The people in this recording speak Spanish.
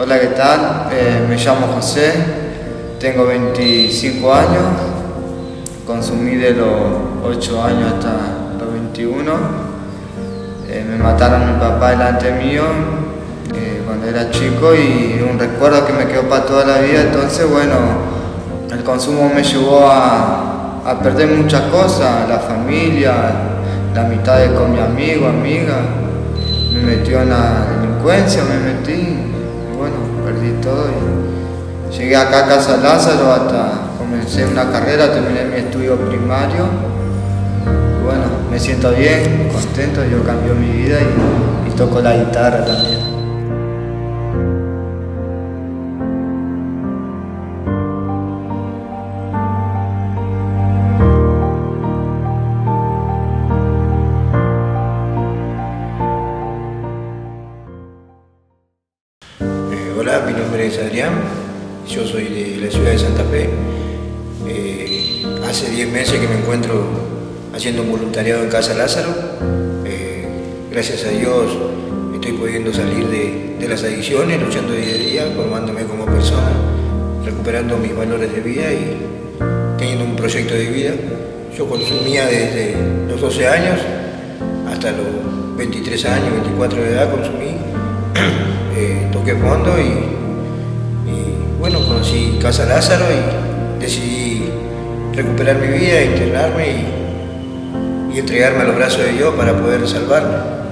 Hola, ¿qué tal? Eh, me llamo José, tengo 25 años, consumí de los 8 años hasta los 21. Eh, me mataron mi papá delante mío eh, cuando era chico y un recuerdo que me quedó para toda la vida. Entonces, bueno, el consumo me llevó a, a perder muchas cosas, la familia, la mitad de con mi amigo, amiga. Me metió en la delincuencia, me metí, llegué acá a Casa Lázaro hasta comencé una carrera, terminé mi estudio primario. Bueno, me siento bien, contento, yo cambió mi vida y toco la guitarra también. Hola, mi nombre es Adrián, yo soy de la ciudad de Santa Fe. Eh, hace 10 meses que me encuentro haciendo un voluntariado en Casa Lázaro. Eh, gracias a Dios estoy pudiendo salir de, de las adicciones, luchando día a día, formándome como persona, recuperando mis valores de vida y teniendo un proyecto de vida. Yo consumía desde los 12 años hasta los 23 años, 24 de edad consumí toqué fondo y, y, bueno, conocí Casa Lázaro y decidí recuperar mi vida, internarme y, y entregarme a los brazos de Dios para poder salvarme.